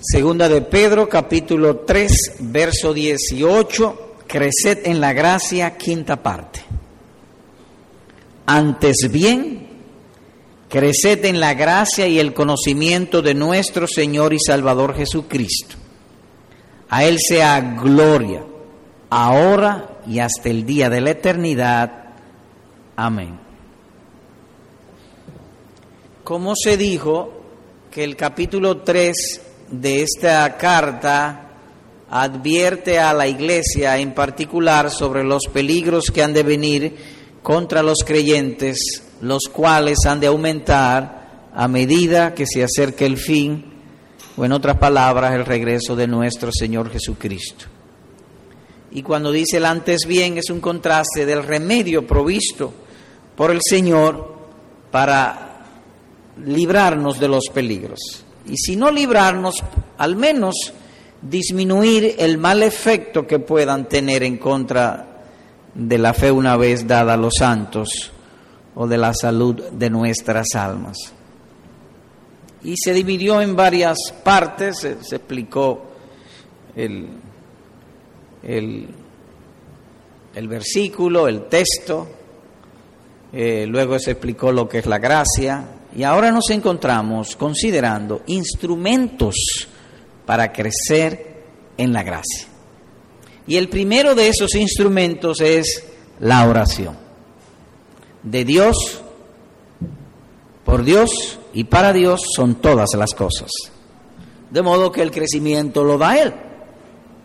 Segunda de Pedro, capítulo 3, verso 18, creced en la gracia, quinta parte. Antes bien, creced en la gracia y el conocimiento de nuestro Señor y Salvador Jesucristo. A Él sea gloria, ahora y hasta el día de la eternidad. Amén. Como se dijo que el capítulo 3 de esta carta advierte a la iglesia en particular sobre los peligros que han de venir contra los creyentes, los cuales han de aumentar a medida que se acerque el fin, o en otras palabras, el regreso de nuestro Señor Jesucristo. Y cuando dice el antes bien es un contraste del remedio provisto por el Señor para librarnos de los peligros y si no librarnos, al menos disminuir el mal efecto que puedan tener en contra de la fe una vez dada a los santos o de la salud de nuestras almas. Y se dividió en varias partes, se, explicó el, el, el, versículo, el texto, eh, luego se explicó lo que es la gracia, y ahora nos encontramos considerando instrumentos para crecer en la gracia. Y el primero de esos instrumentos es la oración. De Dios, por Dios y para Dios son todas las cosas. De modo que el crecimiento lo da Él.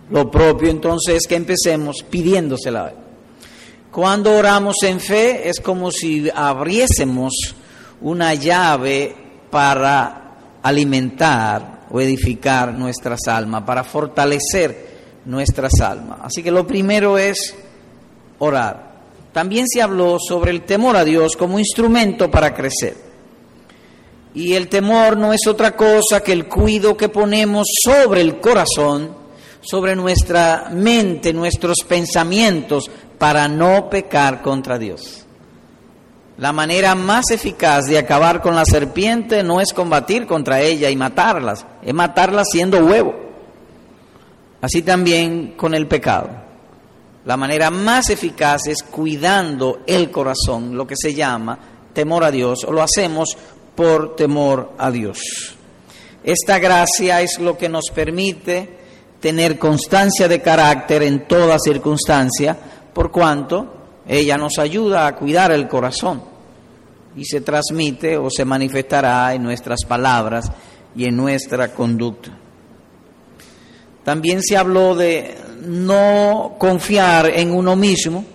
Lo propio entonces es que empecemos pidiéndosela a Él. Cuando oramos en fe es como si abriésemos una llave para alimentar o edificar nuestras almas, para fortalecer nuestras almas. Así que lo primero es orar. También se habló sobre el temor a Dios como instrumento para crecer. Y el temor no es otra cosa que el cuido que ponemos sobre el corazón, sobre nuestra mente, nuestros pensamientos, para no pecar contra Dios. La manera más eficaz de acabar con la serpiente no es combatir contra ella y matarlas, es matarla siendo huevo. Así también con el pecado. La manera más eficaz es cuidando el corazón, lo que se llama temor a Dios, o lo hacemos por temor a Dios. Esta gracia es lo que nos permite tener constancia de carácter en toda circunstancia, por cuanto ella nos ayuda a cuidar el corazón y se transmite o se manifestará en nuestras palabras y en nuestra conducta. También se habló de no confiar en uno mismo.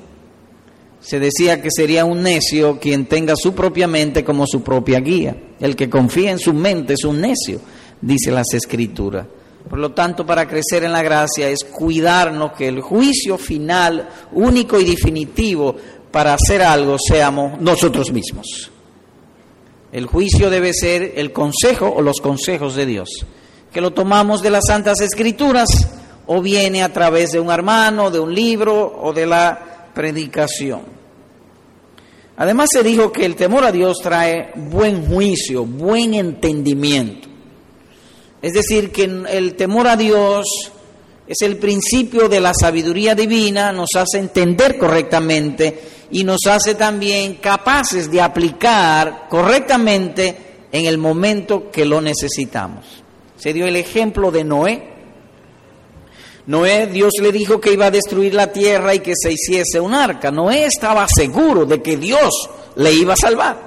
Se decía que sería un necio quien tenga su propia mente como su propia guía. El que confía en su mente es un necio, dice las escrituras. Por lo tanto, para crecer en la gracia es cuidarnos que el juicio final, único y definitivo para hacer algo, seamos nosotros mismos. El juicio debe ser el consejo o los consejos de Dios, que lo tomamos de las Santas Escrituras o viene a través de un hermano, de un libro o de la predicación. Además se dijo que el temor a Dios trae buen juicio, buen entendimiento. Es decir, que el temor a Dios es el principio de la sabiduría divina, nos hace entender correctamente y nos hace también capaces de aplicar correctamente en el momento que lo necesitamos. Se dio el ejemplo de Noé. Noé, Dios le dijo que iba a destruir la tierra y que se hiciese un arca. Noé estaba seguro de que Dios le iba a salvar.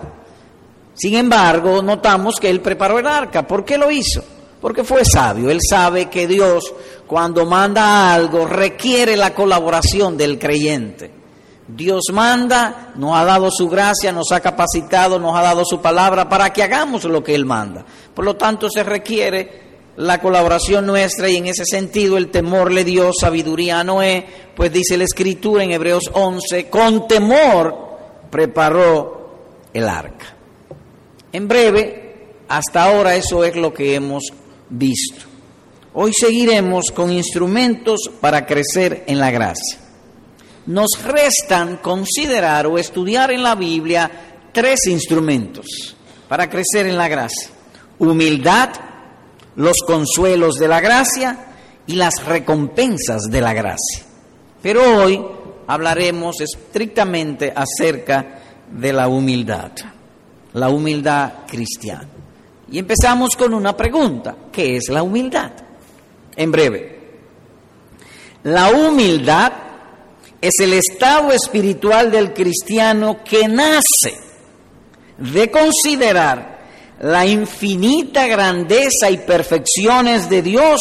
Sin embargo, notamos que él preparó el arca. ¿Por qué lo hizo? Porque fue sabio. Él sabe que Dios cuando manda algo requiere la colaboración del creyente. Dios manda, nos ha dado su gracia, nos ha capacitado, nos ha dado su palabra para que hagamos lo que Él manda. Por lo tanto, se requiere la colaboración nuestra y en ese sentido el temor le dio sabiduría a Noé, pues dice la escritura en Hebreos 11, con temor preparó el arca. En breve, hasta ahora eso es lo que hemos visto. Hoy seguiremos con instrumentos para crecer en la gracia. Nos restan considerar o estudiar en la Biblia tres instrumentos para crecer en la gracia. Humildad, los consuelos de la gracia y las recompensas de la gracia. Pero hoy hablaremos estrictamente acerca de la humildad, la humildad cristiana. Y empezamos con una pregunta, ¿qué es la humildad? En breve, la humildad es el estado espiritual del cristiano que nace de considerar la infinita grandeza y perfecciones de Dios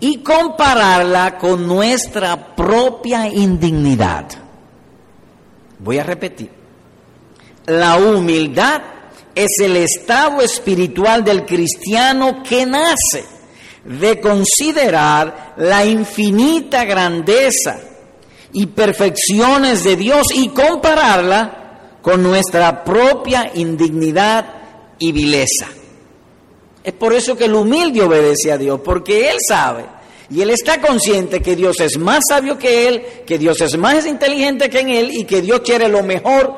y compararla con nuestra propia indignidad. Voy a repetir. La humildad es el estado espiritual del cristiano que nace de considerar la infinita grandeza y perfecciones de Dios y compararla con nuestra propia indignidad y vileza. Es por eso que el humilde obedece a Dios, porque él sabe y él está consciente que Dios es más sabio que él, que Dios es más inteligente que en él y que Dios quiere lo mejor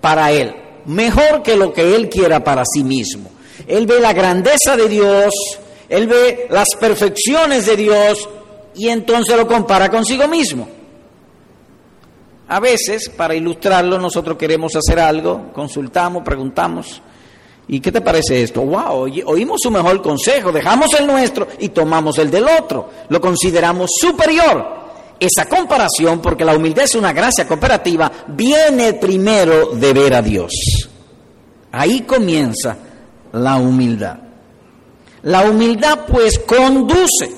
para él, mejor que lo que él quiera para sí mismo. Él ve la grandeza de Dios, él ve las perfecciones de Dios y entonces lo compara consigo mismo. A veces, para ilustrarlo, nosotros queremos hacer algo, consultamos, preguntamos, ¿y qué te parece esto? ¡Wow! Oímos su mejor consejo, dejamos el nuestro y tomamos el del otro, lo consideramos superior. Esa comparación, porque la humildad es una gracia cooperativa, viene primero de ver a Dios. Ahí comienza la humildad. La humildad pues conduce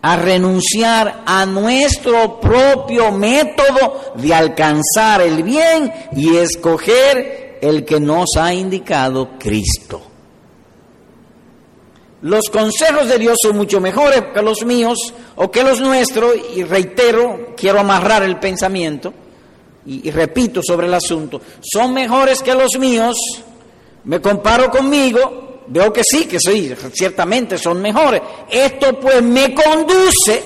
a renunciar a nuestro propio método de alcanzar el bien y escoger el que nos ha indicado Cristo. Los consejos de Dios son mucho mejores que los míos o que los nuestros, y reitero, quiero amarrar el pensamiento y, repito sobre el asunto, son mejores que los míos, me comparo conmigo Veo que sí, que sí, ciertamente son mejores. Esto pues me conduce,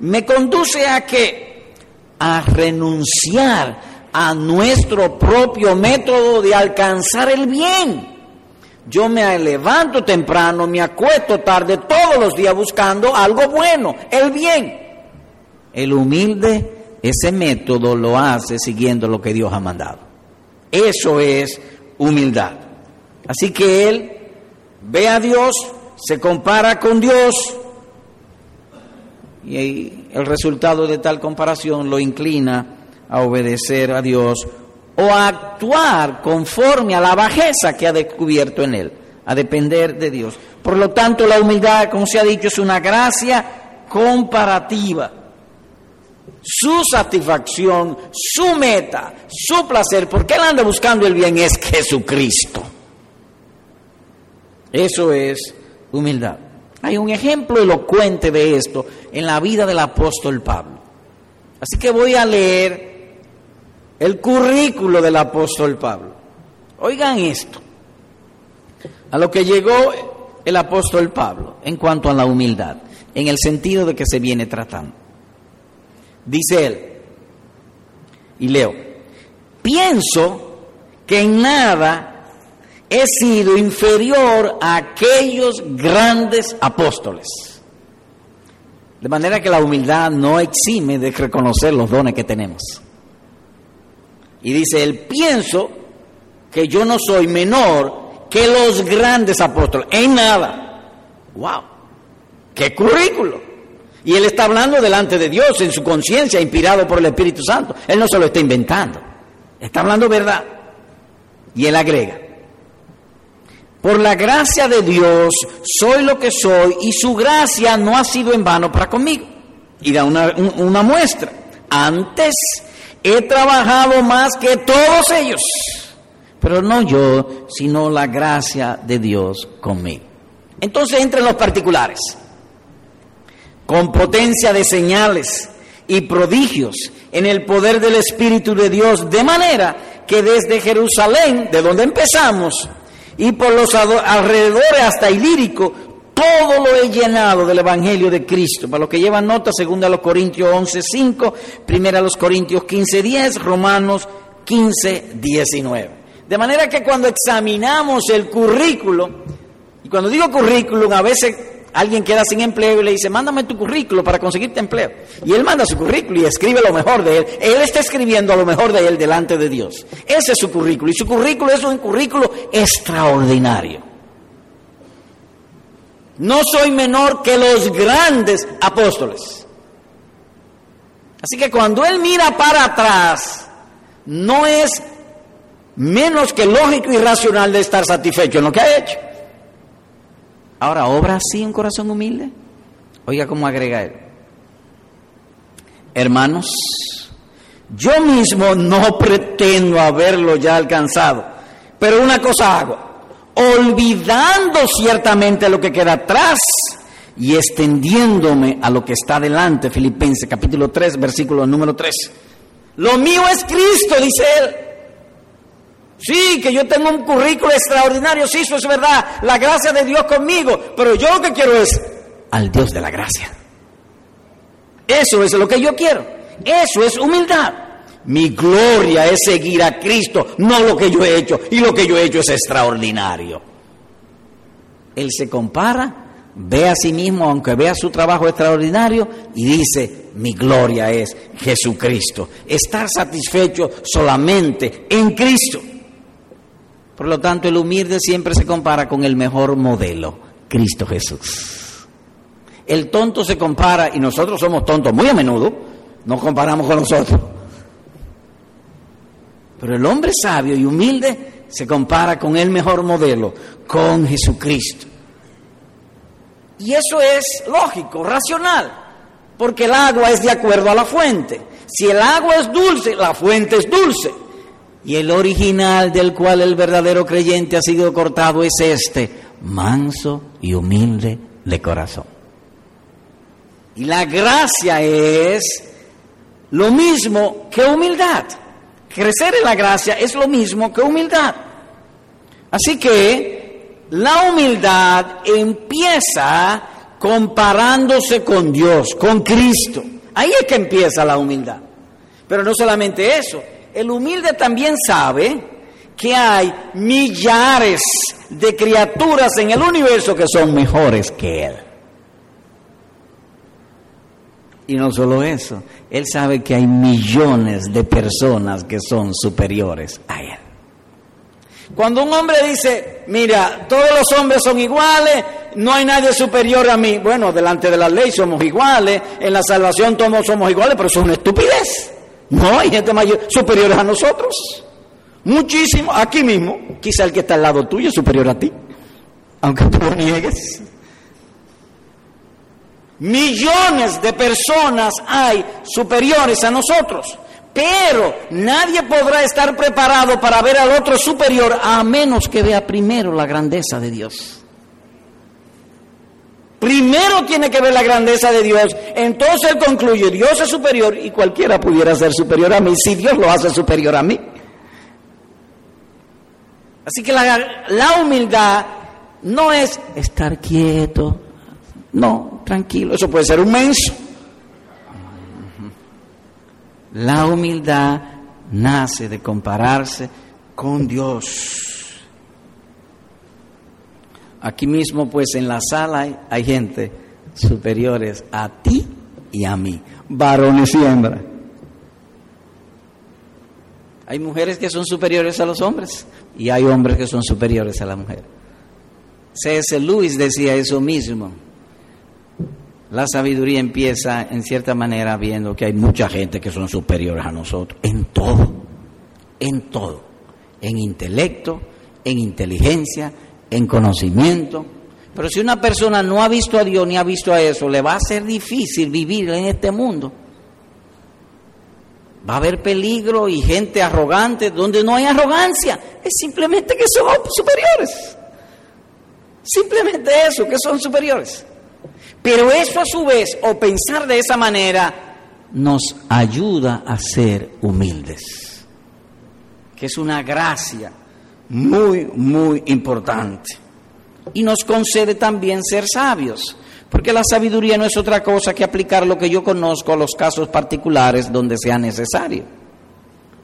me conduce a qué? A renunciar a nuestro propio método de alcanzar el bien. Yo me levanto temprano, me acuesto tarde, todos los días buscando algo bueno, el bien. El humilde, ese método lo hace siguiendo lo que Dios ha mandado. Eso es humildad. Así que él ve a Dios, se compara con Dios y el resultado de tal comparación lo inclina a obedecer a Dios o actuar conforme a la bajeza que ha descubierto en él, a depender de Dios. Por lo tanto, la humildad, como se ha dicho, es una gracia comparativa. Su satisfacción, su meta, su placer, porque él anda buscando el bien, es Jesucristo. Eso es humildad. Hay un ejemplo elocuente de esto en la vida del apóstol Pablo. Así que voy a leer el currículo del apóstol Pablo. Oigan esto, a lo que llegó el apóstol Pablo en cuanto a la humildad, en el sentido de que se viene tratando. Dice él, y leo, pienso que en nada he sido inferior a aquellos grandes apóstoles. De manera que la humildad no exime de reconocer los dones que tenemos. Y dice, él pienso que yo no soy menor que los grandes apóstoles, en nada. ¡Wow! ¡Qué currículo! Y él está hablando delante de Dios, en su conciencia, inspirado por el Espíritu Santo. Él no se lo está inventando, está hablando verdad. Y él agrega, por la gracia de Dios soy lo que soy y su gracia no ha sido en vano para conmigo. Y da una, una muestra. Antes he trabajado más que todos ellos, pero no yo, sino la gracia de Dios conmigo. Entonces entra en los particulares, con potencia de señales y prodigios en el poder del Espíritu de Dios, de manera que desde Jerusalén, de donde empezamos, y por los alrededores hasta Ilírico, todo lo he llenado del Evangelio de Cristo. Para los que llevan nota, segunda los Corintios 11, 5, primera los Corintios 15, 10, Romanos 15, 19. De manera que cuando examinamos el currículo, y cuando digo currículum, a veces alguien queda sin empleo y le dice, mándame tu currículum para conseguirte empleo. Y él manda su currículum y escribe lo mejor de él. Él está escribiendo lo mejor de él delante de Dios. Ese es su currículum. Y su currículum es un currículum extraordinario. No soy menor que los grandes apóstoles. Así que cuando él mira para atrás, no es menos que lógico y racional de estar satisfecho en lo que ha hecho. Ahora, ¿obra así un corazón humilde? Oiga cómo agrega él. Hermanos, yo mismo no pretendo haberlo ya alcanzado, pero una cosa hago, olvidando ciertamente lo que queda atrás y extendiéndome a lo que está delante, Filipenses capítulo 3, versículo número 3. Lo mío es Cristo, dice él. Sí, que yo tengo un currículo extraordinario, sí, eso es verdad, la gracia de Dios conmigo, pero yo lo que quiero es al Dios de la gracia. Eso es lo que yo quiero, eso es humildad. Mi gloria es seguir a Cristo, no lo que yo he hecho, y lo que yo he hecho es extraordinario. Él se compara, ve a sí mismo, aunque vea su trabajo extraordinario, y dice, mi gloria es Jesucristo. Estar satisfecho solamente en Cristo. Por lo tanto, el humilde siempre se compara con el mejor modelo, Cristo Jesús. El tonto se compara, y nosotros somos tontos muy a menudo, nos comparamos con nosotros. Pero el hombre sabio y humilde se compara con el mejor modelo, con Jesucristo. Y eso es lógico, racional, porque el agua es de acuerdo a la fuente. Si el agua es dulce, la fuente es dulce. Y el original del cual el verdadero creyente ha sido cortado es este, manso y humilde de corazón. Y la gracia es lo mismo que humildad. Crecer en la gracia es lo mismo que humildad. Así que la humildad empieza comparándose con Dios, con Cristo. Ahí es que empieza la humildad. Pero no solamente eso, el humilde también sabe que hay millares de criaturas en el universo que son mejores que él. Y no solo eso, él sabe que hay millones de personas que son superiores a él. Cuando un hombre dice, mira, todos los hombres son iguales, no hay nadie superior a mí, bueno, delante de la ley somos iguales, en la salvación todos somos iguales, pero eso es una estupidez. No hay gente mayor superior a nosotros. Muchísimo, aquí mismo, quizá el que está al lado tuyo es superior a ti, aunque tú lo niegues. Millones de personas hay superiores a nosotros, pero nadie podrá estar preparado para ver al otro superior a menos que vea primero la grandeza de Dios. Primero tiene que ver la grandeza de Dios. Entonces él concluye, Dios es superior y cualquiera pudiera ser superior a mí si Dios lo hace superior a mí. Así que la, la humildad no es estar quieto, no, tranquilo, eso puede ser un menso. La humildad nace de compararse con Dios. Aquí mismo, pues en la sala hay, gente superiores a ti y a mí, varones y hembras. Hay mujeres que son superiores a los hombres y hay hombres que son superiores a la mujer. C.S. Lewis decía eso mismo. La sabiduría empieza en cierta manera viendo que hay mucha gente que son superiores a nosotros, en todo, en todo, en intelecto, en inteligencia, en conocimiento. Pero si una persona no ha visto a Dios ni ha visto a eso, le va a ser difícil vivir en este mundo. Va a haber peligro y gente arrogante donde no hay arrogancia. Es simplemente que son superiores. Simplemente eso, que son superiores. Pero eso a su vez, o pensar de esa manera, nos ayuda a ser humildes. Que es una gracia muy, muy importante. Y nos concede también ser sabios, porque la sabiduría no es otra cosa que aplicar lo que yo conozco a los casos particulares donde sea necesario.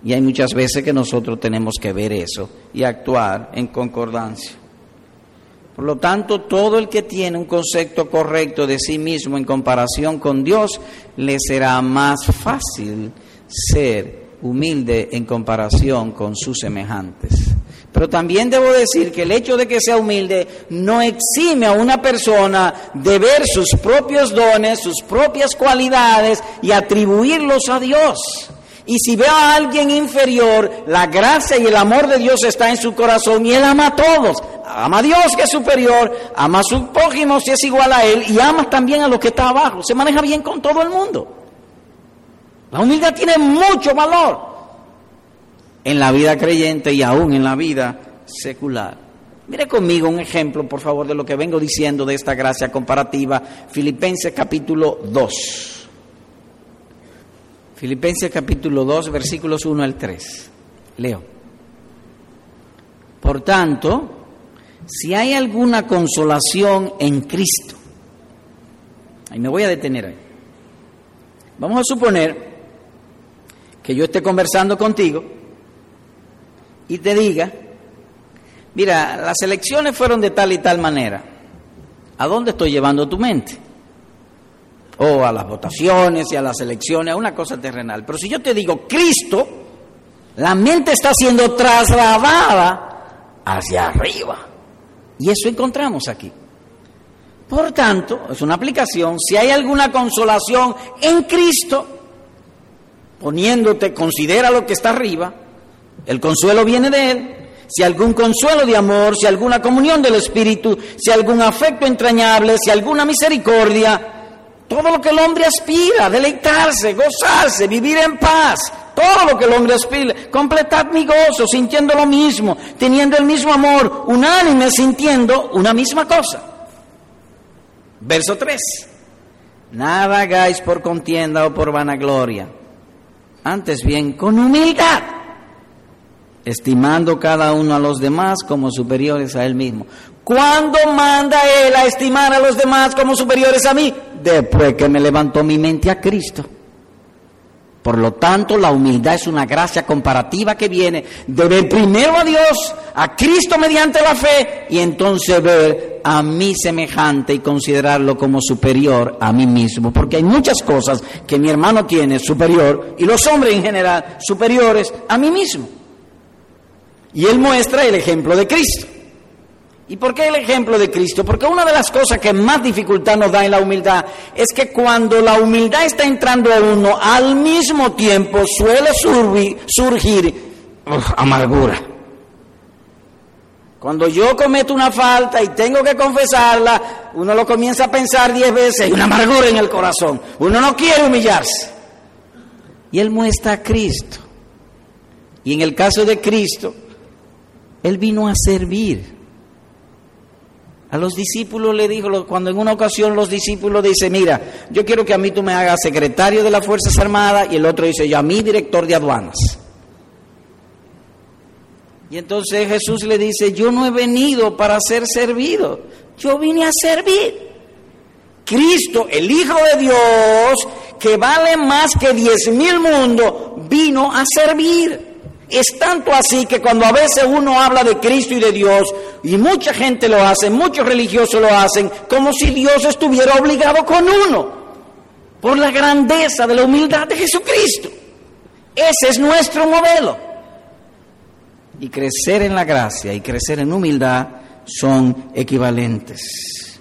Y hay muchas veces que nosotros tenemos que ver eso y actuar en concordancia. Por lo tanto, todo el que tiene un concepto correcto de sí mismo en comparación con Dios, le será más fácil ser humilde en comparación con sus semejantes. Pero también debo decir que el hecho de que sea humilde no exime a una persona de ver sus propios dones, sus propias cualidades y atribuirlos a Dios. Y si ve a alguien inferior, la gracia y el amor de Dios está en su corazón y él ama a todos. Ama a Dios que es superior, ama a su prójimo si es igual a él y ama también a los que está abajo. Se maneja bien con todo el mundo. La humildad tiene mucho valor en la vida creyente y aún en la vida secular. Mire conmigo un ejemplo, por favor, de lo que vengo diciendo de esta gracia comparativa. Filipenses capítulo 2. Filipenses capítulo 2, versículos 1 al 3. Leo. Por tanto, si hay alguna consolación en Cristo, ahí me voy a detener ahí. Vamos a suponer que yo esté conversando contigo y te diga, mira, las elecciones fueron de tal y tal manera, ¿a dónde estoy llevando tu mente? O a las votaciones y a las elecciones, a una cosa terrenal. Pero si yo te digo Cristo, la mente está siendo trasladada hacia arriba. Y eso encontramos aquí. Por tanto, es una aplicación, si hay alguna consolación en Cristo, poniéndote, considera lo que está arriba, el consuelo viene de Él. Si algún consuelo de amor, si alguna comunión del Espíritu, si algún afecto entrañable, si alguna misericordia, todo lo que el hombre aspira, deleitarse, gozarse, vivir en paz, todo lo que el hombre aspira, completar mi gozo, sintiendo lo mismo, teniendo el mismo amor, unánime, sintiendo una misma cosa. Verso 3. Nada hagáis por contienda o por vanagloria antes bien con humildad, estimando cada uno a los demás como superiores a él mismo. ¿Cuándo manda él a estimar a los demás como superiores a mí? Después que me levantó mi mente a Cristo. Por lo tanto, la humildad es una gracia comparativa que viene de ver primero a Dios, a Cristo mediante la fe, y entonces ver a mi semejante y considerarlo como superior a mí mismo. Porque hay muchas cosas que mi hermano tiene superior, y los hombres en general superiores a mí mismo. Y él muestra el ejemplo de Cristo. ¿Y por qué el ejemplo de Cristo? Porque una de las cosas que más dificultad nos da en la humildad es que cuando la humildad está entrando a uno, al mismo tiempo suele surgir, amargura. Cuando yo cometo una falta y tengo que confesarla, uno lo comienza a pensar diez veces, y una amargura en el corazón. Uno no quiere humillarse. Y él muestra a Cristo. Y en el caso de Cristo, él vino a servir. A los discípulos le dijo, cuando en una ocasión los discípulos dicen, mira, yo quiero que a mí tú me hagas secretario de las Fuerzas Armadas y el otro dice, yo a mí director de aduanas. Y entonces Jesús le dice, yo no he venido para ser servido, yo vine a servir. Cristo, el Hijo de Dios, que vale más que diez mil mundos, vino a servir. Es tanto así que cuando a veces uno habla de Cristo y de Dios, y mucha gente lo hace, muchos religiosos lo hacen, como si Dios estuviera obligado con uno, por la grandeza de la humildad de Jesucristo. Ese es nuestro modelo. Y crecer en la gracia y crecer en humildad son equivalentes.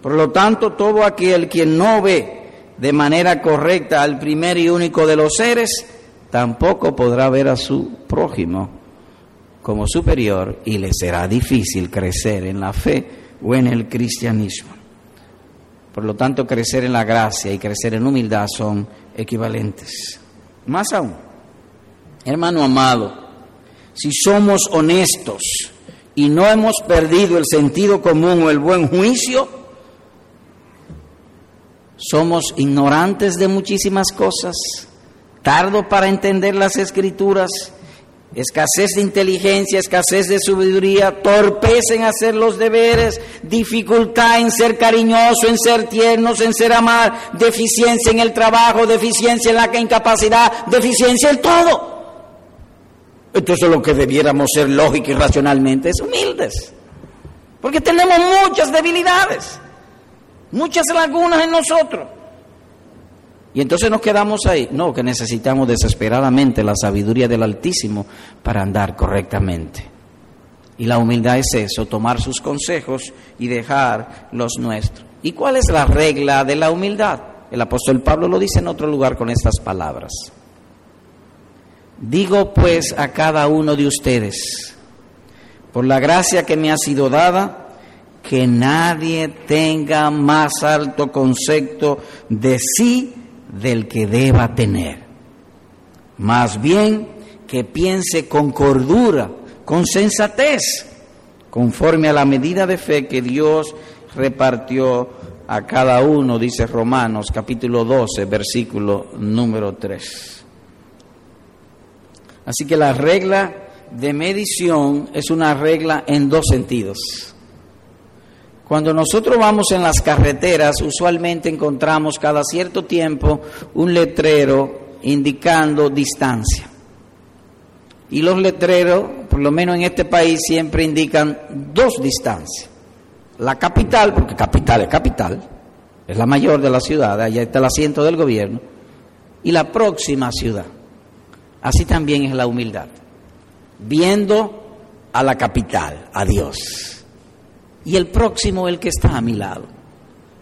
Por lo tanto, todo aquel quien no ve de manera correcta al primer y único de los seres, tampoco podrá ver a su prójimo como superior y le será difícil crecer en la fe o en el cristianismo. Por lo tanto, crecer en la gracia y crecer en humildad son equivalentes. Más aún, hermano amado, si somos honestos y no hemos perdido el sentido común o el buen juicio, somos ignorantes de muchísimas cosas tardo para entender las escrituras, escasez de inteligencia, escasez de sabiduría, torpeza en hacer los deberes, dificultad en ser cariñoso, en ser tiernos, en ser amar, deficiencia en el trabajo, deficiencia en la incapacidad, deficiencia en todo. Entonces lo que debiéramos ser lógico y racionalmente es humildes. Porque tenemos muchas debilidades, muchas lagunas en nosotros. Y entonces nos quedamos ahí. No, que necesitamos desesperadamente la sabiduría del Altísimo para andar correctamente. Y la humildad es eso, tomar sus consejos y dejar los nuestros. ¿Y cuál es la regla de la humildad? El apóstol Pablo lo dice en otro lugar con estas palabras. Digo pues a cada uno de ustedes, por la gracia que me ha sido dada, que nadie tenga más alto concepto de sí del que deba tener. Más bien que piense con cordura, con sensatez, conforme a la medida de fe que Dios repartió a cada uno, dice Romanos capítulo 12, versículo número 3. Así que la regla de medición es una regla en dos sentidos. Cuando nosotros vamos en las carreteras, usualmente encontramos cada cierto tiempo un letrero indicando distancia. Y los letreros, por lo menos en este país, siempre indican dos distancias. La capital, porque capital es capital, es la mayor de la ciudad, allá está el asiento del gobierno, y la próxima ciudad. Así también es la humildad, viendo a la capital, a Dios y el próximo el que está a mi lado.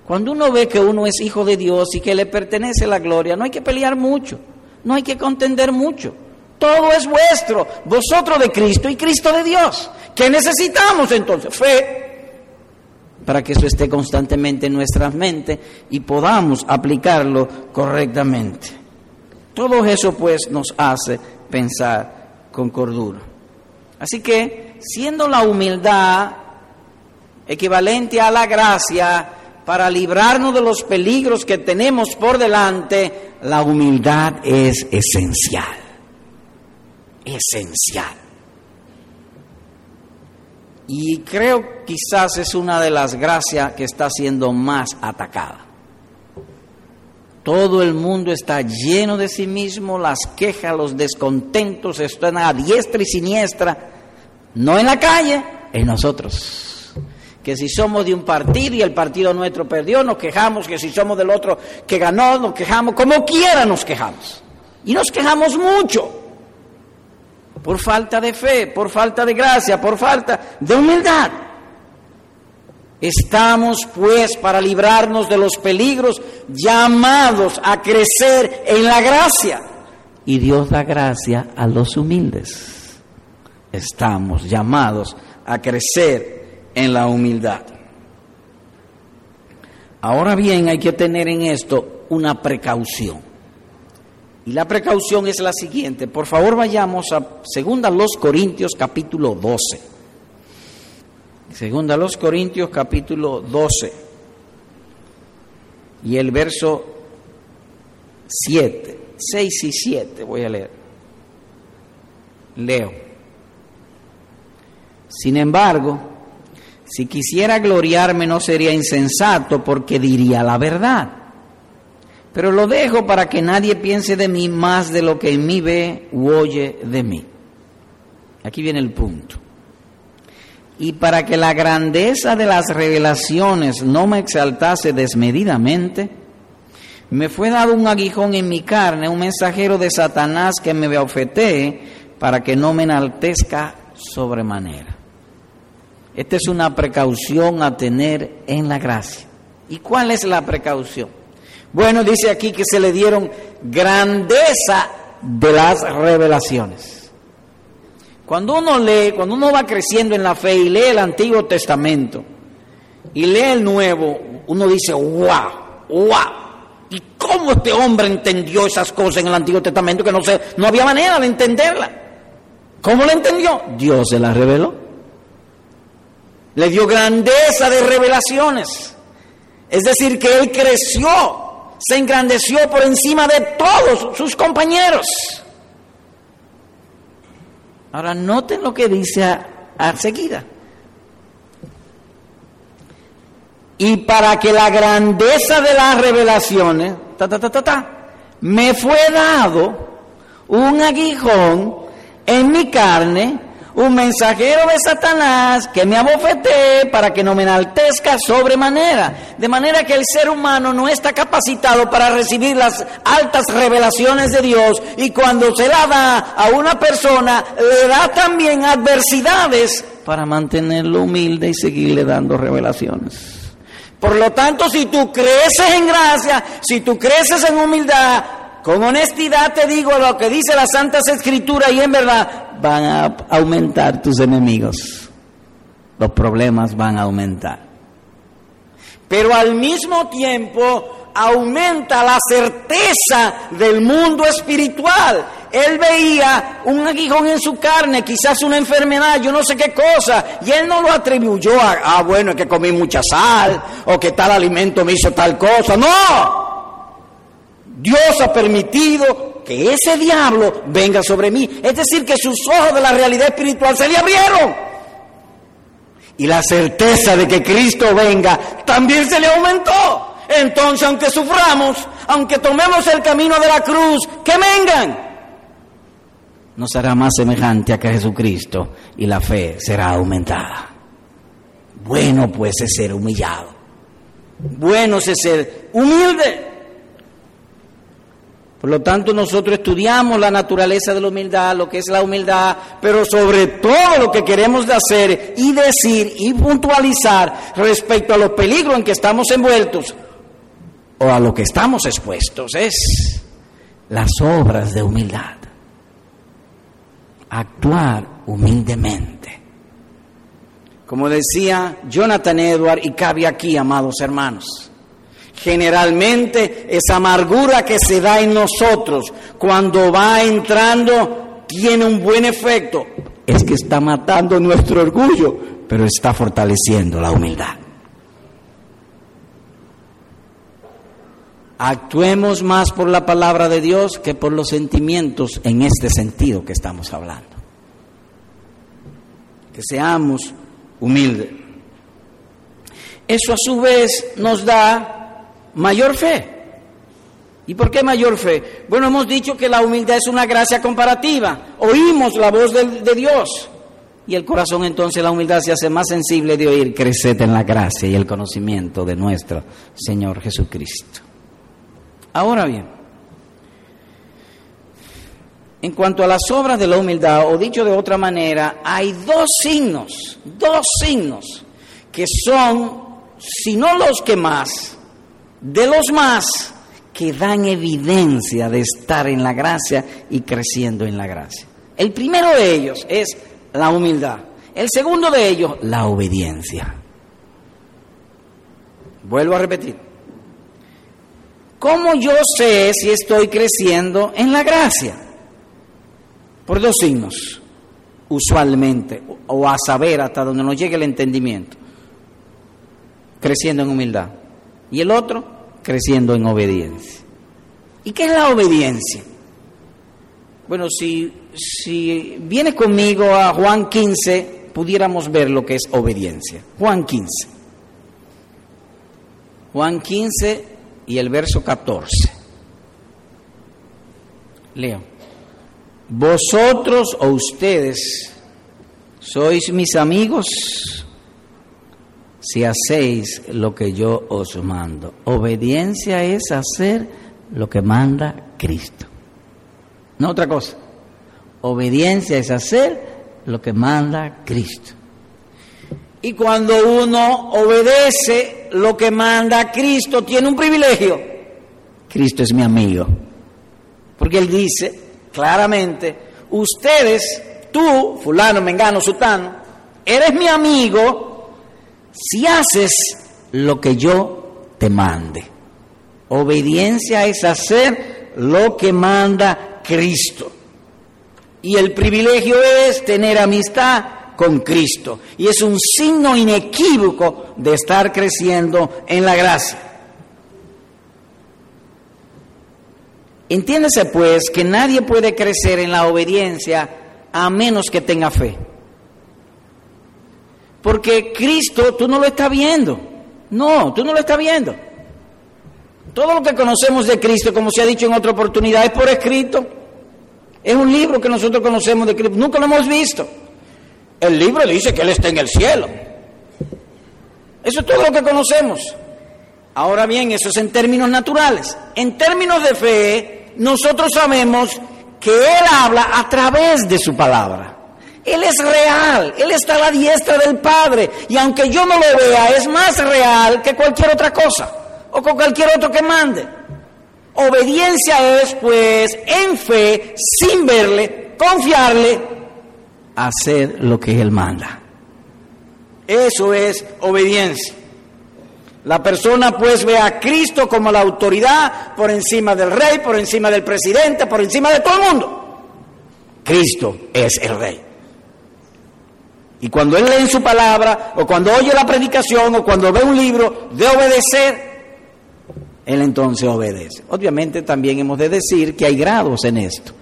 Cuando uno ve que uno es hijo de Dios y que le pertenece la gloria, no hay que pelear mucho, no hay que contender mucho. Todo es vuestro, vosotros de Cristo y Cristo de Dios. ¿Qué necesitamos entonces? Fe para que eso esté constantemente en nuestras mentes y podamos aplicarlo correctamente. Todo eso pues nos hace pensar con cordura. Así que, siendo la humildad equivalente a la gracia para librarnos de los peligros que tenemos por delante, la humildad es esencial. Esencial. Y creo quizás es una de las gracias que está siendo más atacada. Todo el mundo está lleno de sí mismo, las quejas, los descontentos están a diestra y siniestra, no en la calle, en nosotros que si somos de un partido y el partido nuestro perdió, nos quejamos, que si somos del otro que ganó, nos quejamos, como quiera nos quejamos. Y nos quejamos mucho, por falta de fe, por falta de gracia, por falta de humildad. Estamos pues para librarnos de los peligros llamados a crecer en la gracia. Y Dios da gracia a los humildes. Estamos llamados a crecer en la humildad. Ahora bien, hay que tener en esto una precaución. Y la precaución es la siguiente. Por favor, vayamos a Segunda los Corintios capítulo 12. Segunda los Corintios capítulo 12. Y el verso 7, 6 y 7 voy a leer. Leo. Sin embargo, si quisiera gloriarme no sería insensato porque diría la verdad. Pero lo dejo para que nadie piense de mí más de lo que en mí ve u oye de mí. Aquí viene el punto. Y para que la grandeza de las revelaciones no me exaltase desmedidamente, me fue dado un aguijón en mi carne, un mensajero de Satanás que me bofetee para que no me enaltezca sobremanera. Esta es una precaución a tener en la gracia. ¿Y cuál es la precaución? Bueno, dice aquí que se le dieron grandeza de las revelaciones. Cuando uno lee, cuando uno va creciendo en la fe y lee el Antiguo Testamento y lee el Nuevo, uno dice, wow, wow. ¿Y cómo este hombre entendió esas cosas en el Antiguo Testamento que no, sé, no había manera de entenderla? ¿Cómo la entendió? Dios se la reveló le dio grandeza de revelaciones. Es decir, que él creció, se engrandeció por encima de todos sus compañeros. Ahora noten lo que dice a, seguida. Y para que la grandeza de las revelaciones, ta, ta, ta, me fue dado un aguijón en mi carne un mensajero de Satanás que me abofetee para que no me enaltezca sobremanera. De manera que el ser humano no está capacitado para recibir las altas revelaciones de Dios y cuando se la da a una persona, le da también adversidades para mantenerlo humilde y seguirle dando revelaciones. Por lo tanto, si tú creces en gracia, si tú creces en humildad, con honestidad te digo lo que dice las Santas Escrituras y en verdad van a aumentar tus enemigos. Los problemas van a aumentar. Pero al mismo tiempo aumenta la certeza del mundo espiritual. Él veía un aguijón en su carne, quizás una enfermedad, yo no sé qué cosa, y él no lo atribuyó a, ah, bueno, es que comí mucha sal, o que tal alimento me hizo tal cosa. No, Dios ha permitido que ese diablo venga sobre mí. Es decir, que sus ojos de la realidad espiritual se le abrieron. Y la certeza de que Cristo venga también se le aumentó. Entonces, aunque suframos, aunque tomemos el camino de la cruz, que vengan. Nos hará más semejante a que Jesucristo y la fe será aumentada. Bueno pues es ser humillado. Bueno es ser humilde. Por lo tanto, nosotros estudiamos la naturaleza de la humildad, lo que es la humildad, pero sobre todo lo que queremos hacer y decir y puntualizar respecto a los peligros en que estamos envueltos o a lo que estamos expuestos es las obras de humildad. Actuar humildemente. Como decía Jonathan Edward, y cabe aquí, amados hermanos, Generalmente esa amargura que se da en nosotros cuando va entrando tiene un buen efecto. Es que está matando nuestro orgullo, pero está fortaleciendo la humildad. Actuemos más por la palabra de Dios que por los sentimientos en este sentido que estamos hablando. Que seamos humildes. Eso a su vez nos da mayor fe. ¿Y por qué mayor fe? Bueno, hemos dicho que la humildad es una gracia comparativa. Oímos la voz de, Dios. Y el corazón entonces, la humildad se hace más sensible de oír, crecete en la gracia y el conocimiento de nuestro Señor Jesucristo. Ahora bien, en cuanto a las obras de la humildad, o dicho de otra manera, hay dos signos, dos signos, que son, si no los que más, de los más que dan evidencia de estar en la gracia y creciendo en la gracia. El primero de ellos es la humildad. El segundo de ellos, la obediencia. Vuelvo a repetir. ¿Cómo yo sé si estoy creciendo en la gracia? Por dos signos, usualmente, o a saber hasta donde nos llegue el entendimiento. Creciendo en humildad y el otro creciendo en obediencia. ¿Y qué es la obediencia? Bueno, si, si viene conmigo a Juan 15, pudiéramos ver lo que es obediencia. Juan 15. Juan 15 y el verso 14. Leo. Vosotros o ustedes sois mis amigos si hacéis lo que yo os mando. Obediencia es hacer lo que manda Cristo. No otra cosa. Obediencia es hacer lo que manda Cristo. Y cuando uno obedece lo que manda Cristo, tiene un privilegio. Cristo es mi amigo. Porque Él dice claramente, ustedes, tú, fulano, mengano, sutano, eres mi amigo si haces lo que yo te mande. Obediencia es hacer lo que manda Cristo. Y el privilegio es tener amistad con Cristo. Y es un signo inequívoco de estar creciendo en la gracia. Entiéndese pues que nadie puede crecer en la obediencia a menos que tenga fe. Porque Cristo tú no lo estás viendo. No, tú no lo estás viendo. Todo lo que conocemos de Cristo, como se ha dicho en otra oportunidad, es por escrito. Es un libro que nosotros conocemos de Cristo. Nunca lo hemos visto. El libro dice que Él está en el cielo. Eso es todo lo que conocemos. Ahora bien, eso es en términos naturales. En términos de fe, nosotros sabemos que Él habla a través de su palabra. Él es real, Él está a la diestra del Padre y aunque yo no lo vea, es más real que cualquier otra cosa o con cualquier otro que mande. Obediencia es pues en fe, sin verle, confiarle, hacer lo que Él manda. Eso es obediencia. La persona pues ve a Cristo como la autoridad por encima del rey, por encima del presidente, por encima de todo el mundo. Cristo es el rey. Y cuando él lee su palabra, o cuando oye la predicación, o cuando ve un libro de obedecer, él entonces obedece. Obviamente también hemos de decir que hay grados en esto.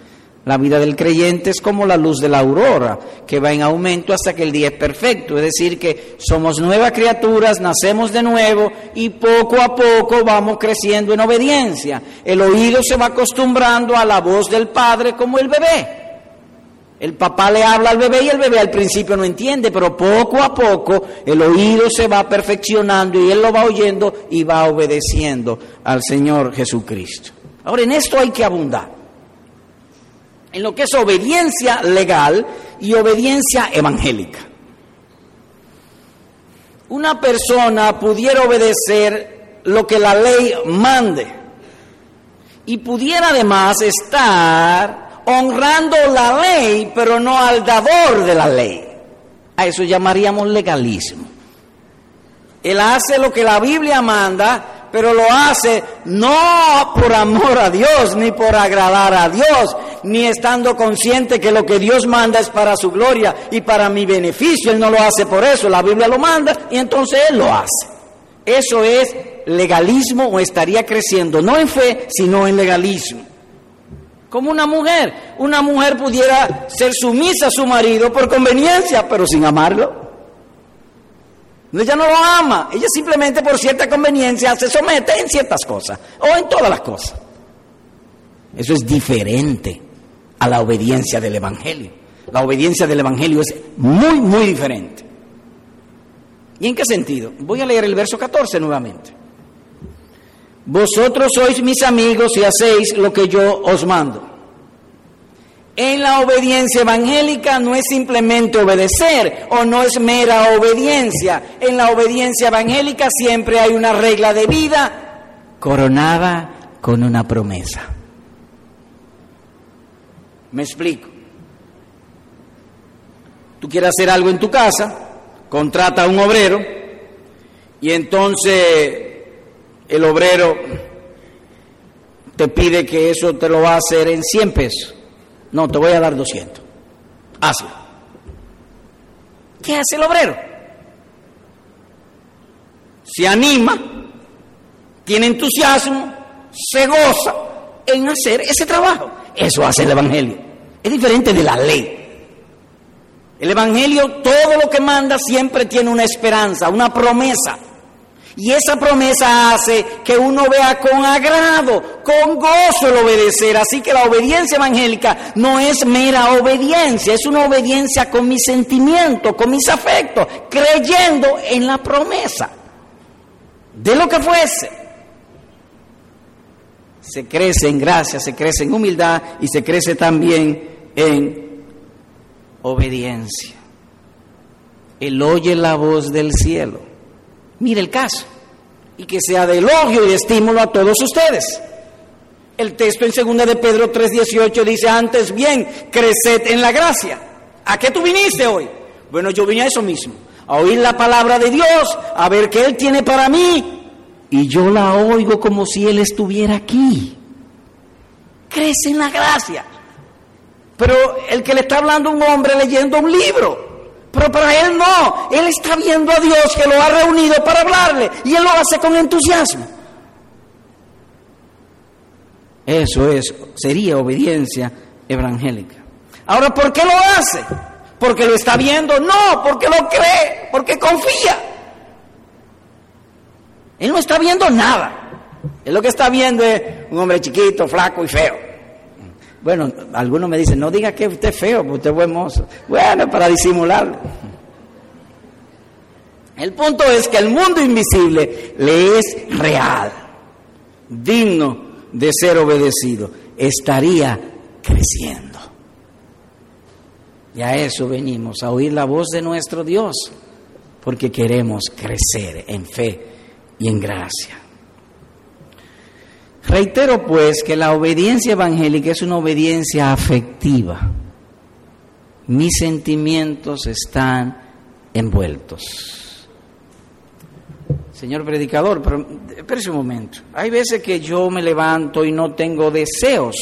La vida del creyente es como la luz de la aurora, que va en aumento hasta que el día es perfecto. Es decir, que somos nuevas criaturas, nacemos de nuevo y poco a poco vamos creciendo en obediencia. El oído se va acostumbrando a la voz del Padre como el bebé. El papá le habla al bebé y el bebé al principio no entiende, pero poco a poco el oído se va perfeccionando y él lo va oyendo y va obedeciendo al Señor Jesucristo. Ahora, en esto hay que abundar en lo que es obediencia legal y obediencia evangélica. Una persona pudiera obedecer lo que la ley mande y pudiera además estar honrando la ley, pero no al dador de la ley. A eso llamaríamos legalismo. Él hace lo que la Biblia manda, pero lo hace no por amor a Dios, ni por agradar a Dios, ni estando consciente que lo que Dios manda es para su gloria y para mi beneficio. Él no lo hace por eso, la Biblia lo manda y entonces Él lo hace. Eso es legalismo o estaría creciendo, no en fe, sino en legalismo. Como una mujer, una mujer pudiera ser sumisa a su marido por conveniencia, pero sin amarlo. Ella no lo ama, ella simplemente por cierta conveniencia se somete en ciertas cosas o en todas las cosas. Eso es diferente a la obediencia del Evangelio. La obediencia del Evangelio es muy, muy diferente. ¿Y en qué sentido? Voy a leer el verso 14 nuevamente. Vosotros sois mis amigos y hacéis lo que yo os mando. En la obediencia evangélica no es simplemente obedecer o no es mera obediencia. En la obediencia evangélica siempre hay una regla de vida coronada con una promesa. Me explico. Tú quieres hacer algo en tu casa, contrata a un obrero y entonces el obrero te pide que eso te lo va a hacer en 100 pesos. No, te voy a dar 200. Hazlo. ¿Qué hace el obrero? Se anima, tiene entusiasmo, se goza en hacer ese trabajo. Eso hace el Evangelio. Es diferente de la ley. El Evangelio, todo lo que manda siempre tiene una esperanza, una promesa. Y esa promesa hace que uno vea con agrado, con gozo el obedecer. Así que la obediencia evangélica no es mera obediencia, es una obediencia con mis sentimientos, con mis afectos, creyendo en la promesa de lo que fuese. Se crece en gracia, se crece en humildad y se crece también en obediencia. Él oye la voz del cielo Mire el caso. Y que sea de elogio y estímulo a todos ustedes. El texto en 2 de Pedro 3:18 dice, antes bien, creced en la gracia. ¿A qué tú viniste hoy? Bueno, yo vine a eso mismo, a oír la palabra de Dios, a ver qué Él tiene para mí. Y yo la oigo como si Él estuviera aquí. Crece en la gracia. Pero el que le está hablando un hombre leyendo un libro. Pero para él no, él está viendo a Dios que lo ha reunido para hablarle y él lo hace con entusiasmo. Eso es, sería obediencia evangélica. Ahora, ¿por qué lo hace? ¿Porque lo está viendo? No, porque lo cree, porque confía. Él no está viendo nada. Él lo que está viendo es un hombre chiquito, flaco y feo. Bueno, algunos me dicen, no diga que usted es feo, porque usted es buen mozo. Bueno, para disimularlo. El punto es que el mundo invisible le es real, digno de ser obedecido. Estaría creciendo. Y a eso venimos, a oír la voz de nuestro Dios, porque queremos crecer en fe y en gracia. Reitero pues que la obediencia evangélica es una obediencia afectiva. Mis sentimientos están envueltos. Señor predicador, pero espérese un momento. Hay veces que yo me levanto y no tengo deseos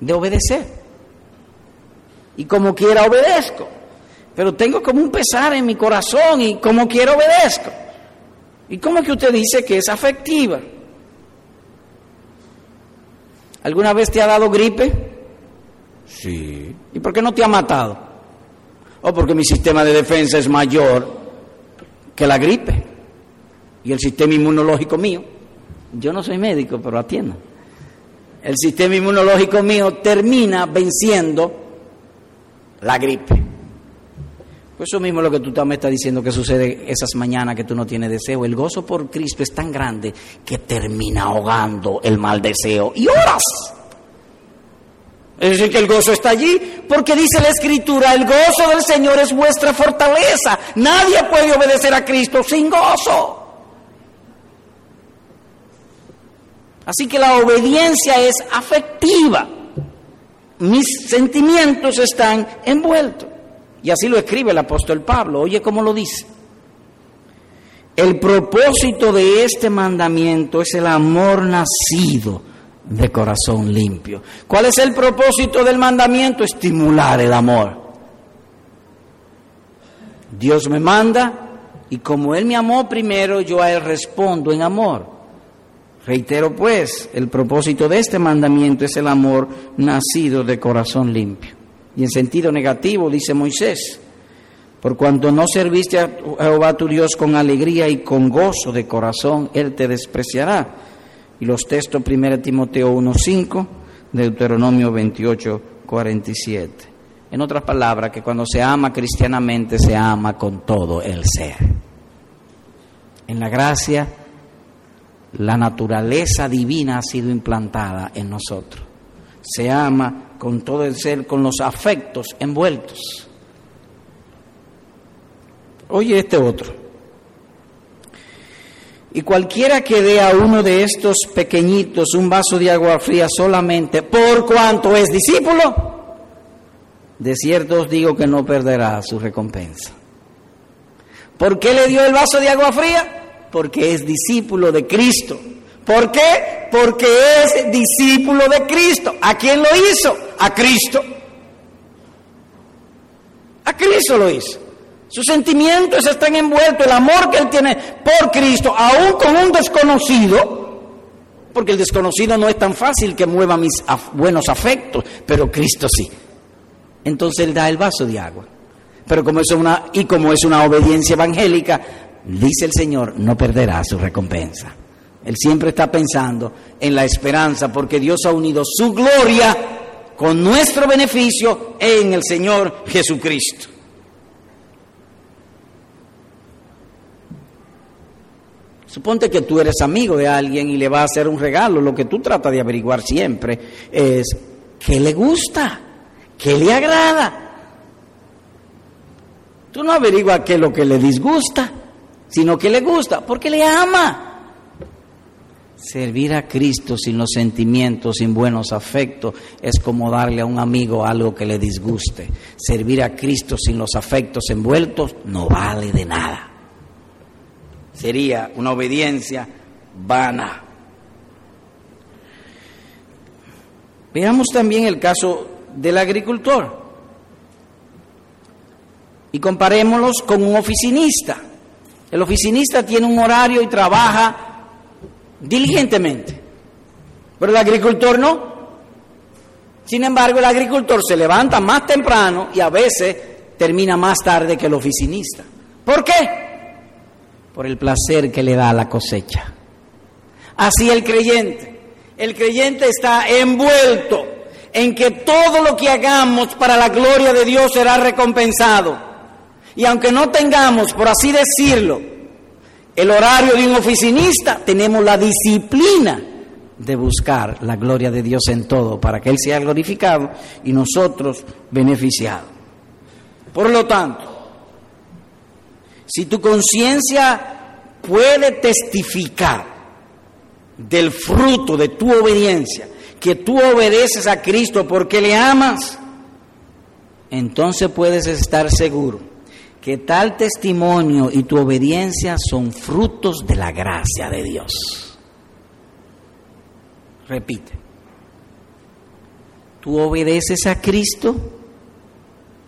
de obedecer. Y como quiera obedezco. Pero tengo como un pesar en mi corazón y como quiera obedezco. ¿Y cómo es que usted dice que es afectiva? ¿Alguna vez te ha dado gripe? Sí. ¿Y por qué no te ha matado? O porque mi sistema de defensa es mayor que la gripe y el sistema inmunológico mío. Yo no soy médico, pero atiendo. El sistema inmunológico mío termina venciendo la gripe. Pues eso mismo es lo que tú también estás diciendo que sucede esas mañanas que tú no tienes deseo. El gozo por Cristo es tan grande que termina ahogando el mal deseo y horas. Es decir, que el gozo está allí, porque dice la Escritura, el gozo del Señor es vuestra fortaleza. Nadie puede obedecer a Cristo sin gozo. Así que la obediencia es afectiva. Mis sentimientos están envueltos. Y así lo escribe el apóstol Pablo. Oye cómo lo dice. El propósito de este mandamiento es el amor nacido de corazón limpio. ¿Cuál es el propósito del mandamiento? Estimular el amor. Dios me manda y como Él me amó primero, yo a Él respondo en amor. Reitero pues, el propósito de este mandamiento es el amor nacido de corazón limpio. Y en sentido negativo, dice Moisés, por cuanto no serviste a Jehová tu Dios con alegría y con gozo de corazón, Él te despreciará. Y los textos 1 Timoteo 1.5, Deuteronomio 28.47. En otras palabras, que cuando se ama cristianamente, se ama con todo el ser. En la gracia, la naturaleza divina ha sido implantada en nosotros. Se ama con todo el ser, con los afectos envueltos. Oye este otro. Y cualquiera que dé a uno de estos pequeñitos un vaso de agua fría solamente por cuanto es discípulo, de cierto os digo que no perderá su recompensa. ¿Por qué le dio el vaso de agua fría? Porque es discípulo de Cristo. ¿Por qué? Porque es discípulo de Cristo. ¿A quién lo hizo? A Cristo. A Cristo lo hizo. Sus sentimientos están envueltos, el amor que él tiene por Cristo, aún con un desconocido, porque el desconocido no es tan fácil que mueva mis buenos afectos, pero Cristo sí. Entonces él da el vaso de agua. Pero como es una y como es una obediencia evangélica, dice el Señor, no perderá su recompensa. Él siempre está pensando en la esperanza porque Dios ha unido su gloria con nuestro beneficio en el Señor Jesucristo. Suponte que tú eres amigo de alguien y le vas a hacer un regalo. Lo que tú tratas de averiguar siempre es qué le gusta, qué le agrada. Tú no averiguas qué es lo que le disgusta, sino que le gusta, porque le ama. Servir a Cristo sin los sentimientos, sin buenos afectos, es como darle a un amigo algo que le disguste. Servir a Cristo sin los afectos envueltos no vale de nada. Sería una obediencia vana. Veamos también el caso del agricultor y comparémoslos con un oficinista. El oficinista tiene un horario y trabaja diligentemente. Pero el agricultor no. Sin embargo, el agricultor se levanta más temprano y a veces termina más tarde que el oficinista. ¿Por qué? Por el placer que le da la cosecha. Así el creyente. El creyente está envuelto en que todo lo que hagamos para la gloria de Dios será recompensado. Y aunque no tengamos, por así decirlo, el horario de un oficinista, tenemos la disciplina de buscar la gloria de Dios en todo para que Él sea glorificado y nosotros beneficiados. Por lo tanto, si tu conciencia puede testificar del fruto de tu obediencia, que tú obedeces a Cristo porque le amas, entonces puedes estar seguro que tal testimonio y tu obediencia son frutos de la gracia de Dios. Repite. ¿Tú obedeces a Cristo?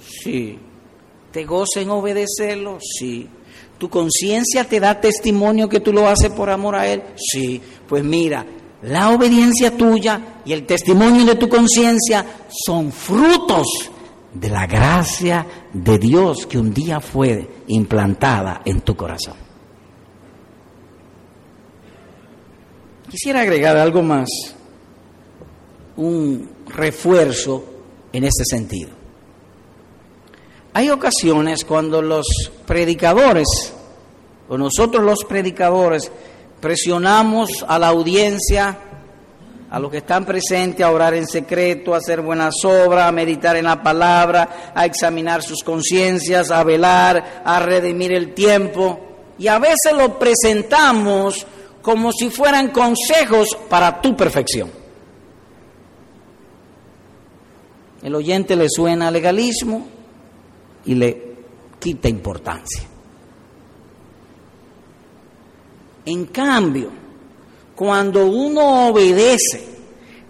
Sí. ¿Te goza en obedecerlo? Sí. ¿Tu conciencia te da testimonio que tú lo haces por amor a Él? Sí. Pues mira, la obediencia tuya y el testimonio de tu conciencia son frutos de la gracia de Dios que un día fue implantada en tu corazón. Quisiera agregar algo más, un refuerzo en este sentido. Hay ocasiones cuando los predicadores, o nosotros los predicadores, presionamos a la audiencia, a los que están presentes, a orar en secreto, a hacer buenas obras, a meditar en la palabra, a examinar sus conciencias, a velar, a redimir el tiempo. Y a veces lo presentamos como si fueran consejos para tu perfección. El oyente le suena legalismo y le quita importancia. En cambio, cuando uno obedece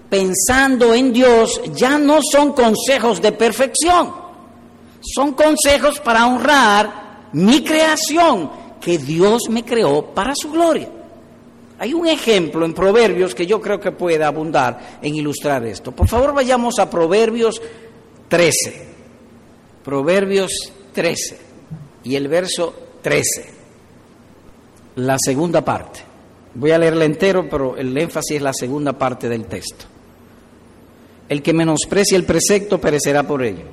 pensando en Dios, ya no son consejos de perfección, son consejos para honrar mi creación, que Dios me creó para su gloria. Hay un ejemplo en Proverbios que yo creo que puede abundar en ilustrar esto. Por favor, vayamos a Proverbios 13. Proverbios 13 y el verso 13. La segunda parte. Voy a leerla entero, pero el énfasis es la segunda parte del texto. El que menosprecia el precepto perecerá por ello.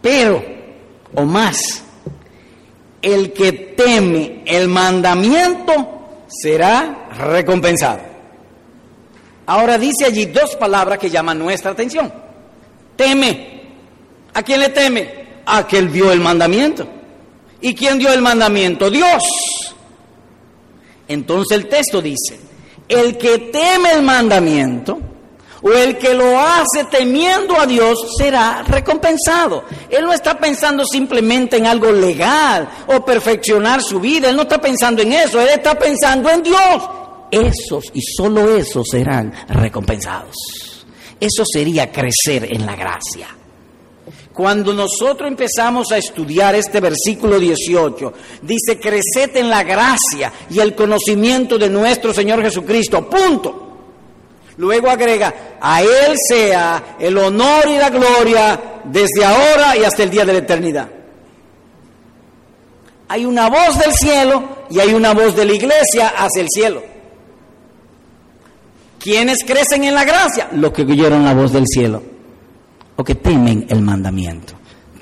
Pero, o más, el que teme el mandamiento será recompensado. Ahora dice allí dos palabras que llaman nuestra atención. Teme. ¿A quién le teme? A que dio el mandamiento. ¿Y quién dio el mandamiento? Dios. Entonces el texto dice, el que teme el mandamiento o el que lo hace temiendo a Dios será recompensado. Él no está pensando simplemente en algo legal o perfeccionar su vida, él no está pensando en eso, él está pensando en Dios. Esos y solo esos serán recompensados. Eso sería crecer en la gracia. Cuando nosotros empezamos a estudiar este versículo 18, dice, creced en la gracia y el conocimiento de nuestro Señor Jesucristo. Punto. Luego agrega, a Él sea el honor y la gloria desde ahora y hasta el día de la eternidad. Hay una voz del cielo y hay una voz de la iglesia hacia el cielo. ¿Quiénes crecen en la gracia? Los que oyeron la voz del cielo o que temen el mandamiento.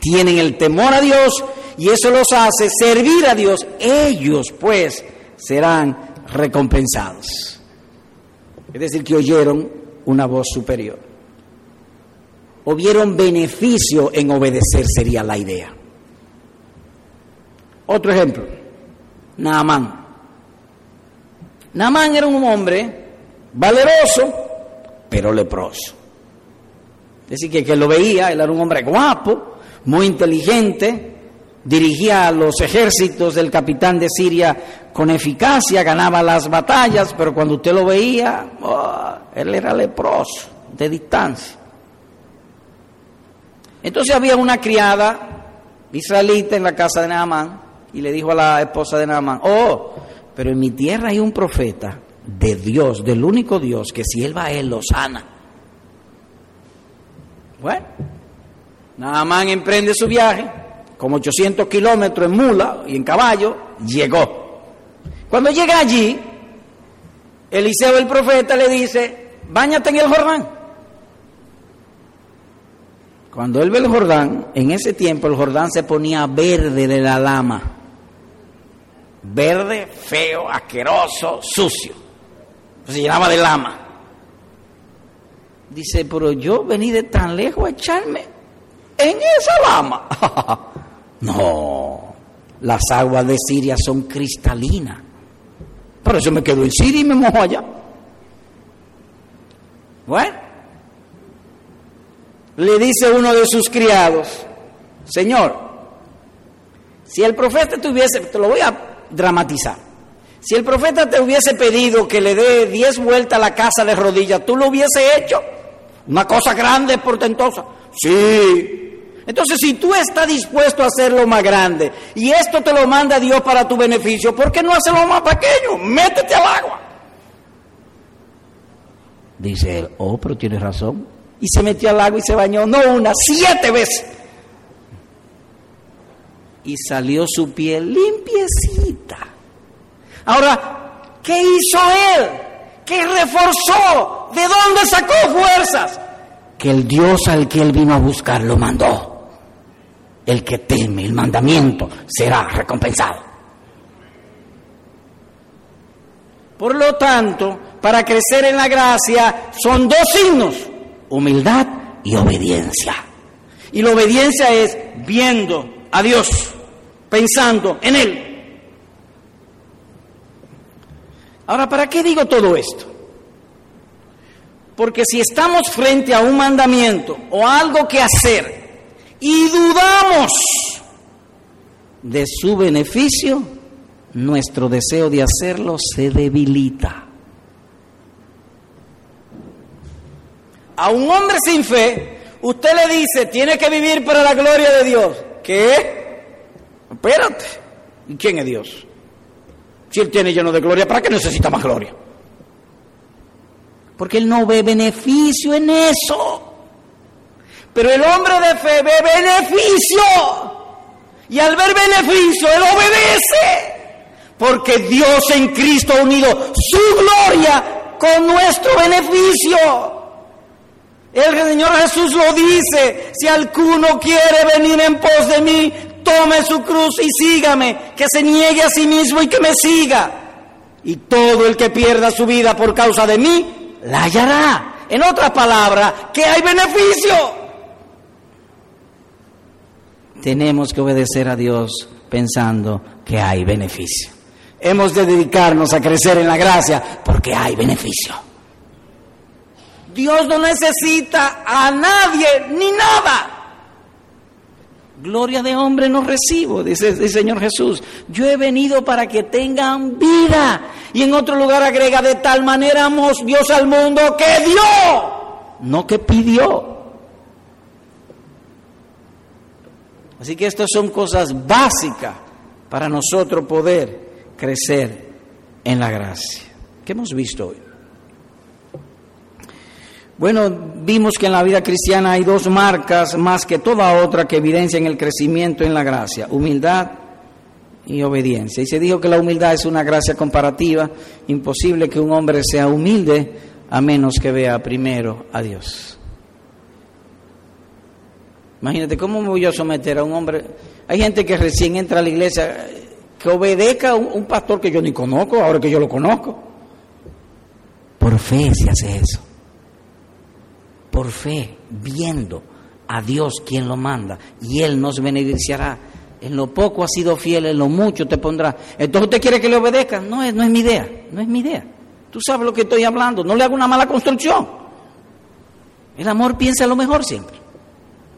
Tienen el temor a Dios y eso los hace servir a Dios. Ellos pues serán recompensados. Es decir, que oyeron una voz superior. O vieron beneficio en obedecer, sería la idea. Otro ejemplo, Naamán. Naamán era un hombre valeroso, pero leproso. Es decir, que, que lo veía, él era un hombre guapo, muy inteligente, dirigía los ejércitos del capitán de Siria con eficacia, ganaba las batallas, pero cuando usted lo veía, oh, él era leproso, de distancia. Entonces había una criada israelita en la casa de Naamán y le dijo a la esposa de Naamán, oh, pero en mi tierra hay un profeta de Dios, del único Dios, que si él va a él lo sana. Bueno, Naamán emprende su viaje como 800 kilómetros en mula y en caballo, llegó. Cuando llega allí, Eliseo el profeta le dice, báñate en el Jordán. Cuando él ve el Jordán, en ese tiempo el Jordán se ponía verde de la lama. Verde, feo, asqueroso, sucio. Se llenaba de lama. Dice, pero yo vení de tan lejos a echarme en esa lama. no, las aguas de Siria son cristalinas. Por eso me quedo en Siria y me mojo allá. Bueno, le dice uno de sus criados, Señor, si el profeta te hubiese, te lo voy a dramatizar, si el profeta te hubiese pedido que le dé diez vueltas a la casa de rodillas, ¿tú lo hubiese hecho? Una cosa grande, portentosa. Sí. Entonces, si tú estás dispuesto a hacerlo más grande y esto te lo manda Dios para tu beneficio, ¿por qué no hacerlo más pequeño? Métete al agua. Dice él, oh, pero tienes razón. Y se metió al agua y se bañó, no una, siete veces. Y salió su piel limpiecita. Ahora, ¿qué hizo él? ¿Qué reforzó? ¿De dónde sacó fuerzas? Que el Dios al que él vino a buscar lo mandó. El que teme el mandamiento será recompensado. Por lo tanto, para crecer en la gracia son dos signos, humildad y obediencia. Y la obediencia es viendo a Dios, pensando en Él. Ahora, ¿para qué digo todo esto? Porque si estamos frente a un mandamiento o algo que hacer y dudamos de su beneficio, nuestro deseo de hacerlo se debilita. A un hombre sin fe, usted le dice, tiene que vivir para la gloria de Dios. ¿Qué? Espérate. ¿Y quién es Dios? Si Él tiene lleno de gloria, ¿para qué necesita más gloria? Porque Él no ve beneficio en eso. Pero el hombre de fe ve beneficio. Y al ver beneficio, Él obedece. Porque Dios en Cristo ha unido su gloria con nuestro beneficio. El Señor Jesús lo dice, si alguno quiere venir en pos de mí, tome su cruz y sígame, que se niegue a sí mismo y que me siga. Y todo el que pierda su vida por causa de mí, la hallará. En otras palabras, que hay beneficio. Tenemos que obedecer a Dios pensando que hay beneficio. Hemos de dedicarnos a crecer en la gracia porque hay beneficio. Dios no necesita a nadie ni nada. Gloria de hombre no recibo, dice el Señor Jesús. Yo he venido para que tengan vida. Y en otro lugar agrega, de tal manera amó Dios al mundo que dio, no que pidió. Así que estas son cosas básicas para nosotros poder crecer en la gracia. ¿Qué hemos visto hoy? Bueno, vimos que en la vida cristiana hay dos marcas más que toda otra que evidencian el crecimiento en la gracia, humildad y obediencia. Y se dijo que la humildad es una gracia comparativa, imposible que un hombre sea humilde a menos que vea primero a Dios. Imagínate, ¿cómo me voy a someter a un hombre? Hay gente que recién entra a la iglesia, que obedezca a un, pastor que yo ni conozco, ahora que yo lo conozco. Por fe se hace eso. Por fe, viendo a Dios quien lo manda, y Él nos beneficiará. En lo poco ha sido fiel, en lo mucho te pondrá. Entonces usted quiere que le obedezca. No es, no es mi idea, no es mi idea. Tú sabes lo que estoy hablando, no le hago una mala construcción. El amor piensa lo mejor siempre.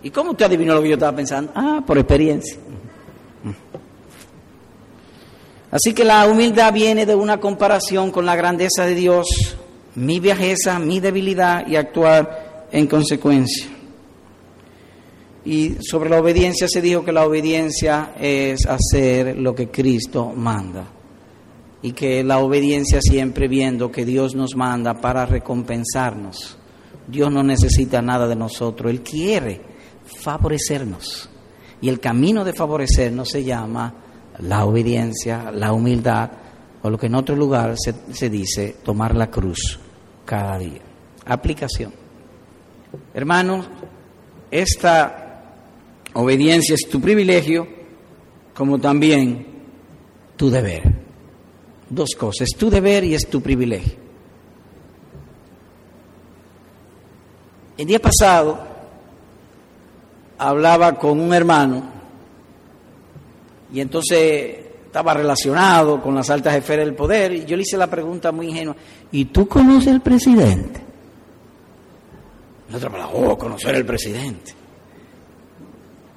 ¿Y cómo usted adivinó lo que yo estaba pensando? Ah, por experiencia. Así que la humildad viene de una comparación con la grandeza de Dios, mi viajeza, mi debilidad y actuar en consecuencia. Y sobre la obediencia se dijo que la obediencia es hacer lo que Cristo manda. Y que la obediencia siempre viendo que Dios nos manda para recompensarnos. Dios no necesita nada de nosotros, Él quiere favorecernos. Y el camino de favorecernos se llama la obediencia, la humildad, o lo que en otro lugar se, se dice tomar la cruz cada día. Aplicación. Hermanos, esta obediencia es tu privilegio como también tu deber. Dos cosas, es tu deber y es tu privilegio. El día pasado hablaba con un hermano y entonces estaba relacionado con las altas esferas del poder y yo le hice la pregunta muy ingenua, ¿y tú conoces al presidente? Otra palabra, oh, conocer al presidente.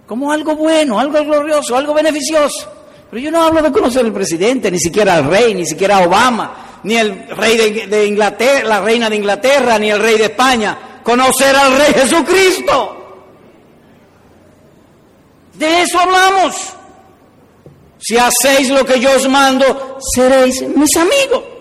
Como algo bueno, algo glorioso, algo beneficioso. Pero yo no hablo de conocer al presidente, ni siquiera al rey, ni siquiera a Obama, ni el rey de, de Inglaterra, la reina de Inglaterra, ni el rey de España. Conocer al rey Jesucristo. De eso hablamos. Si hacéis lo que yo os mando, seréis mis amigos.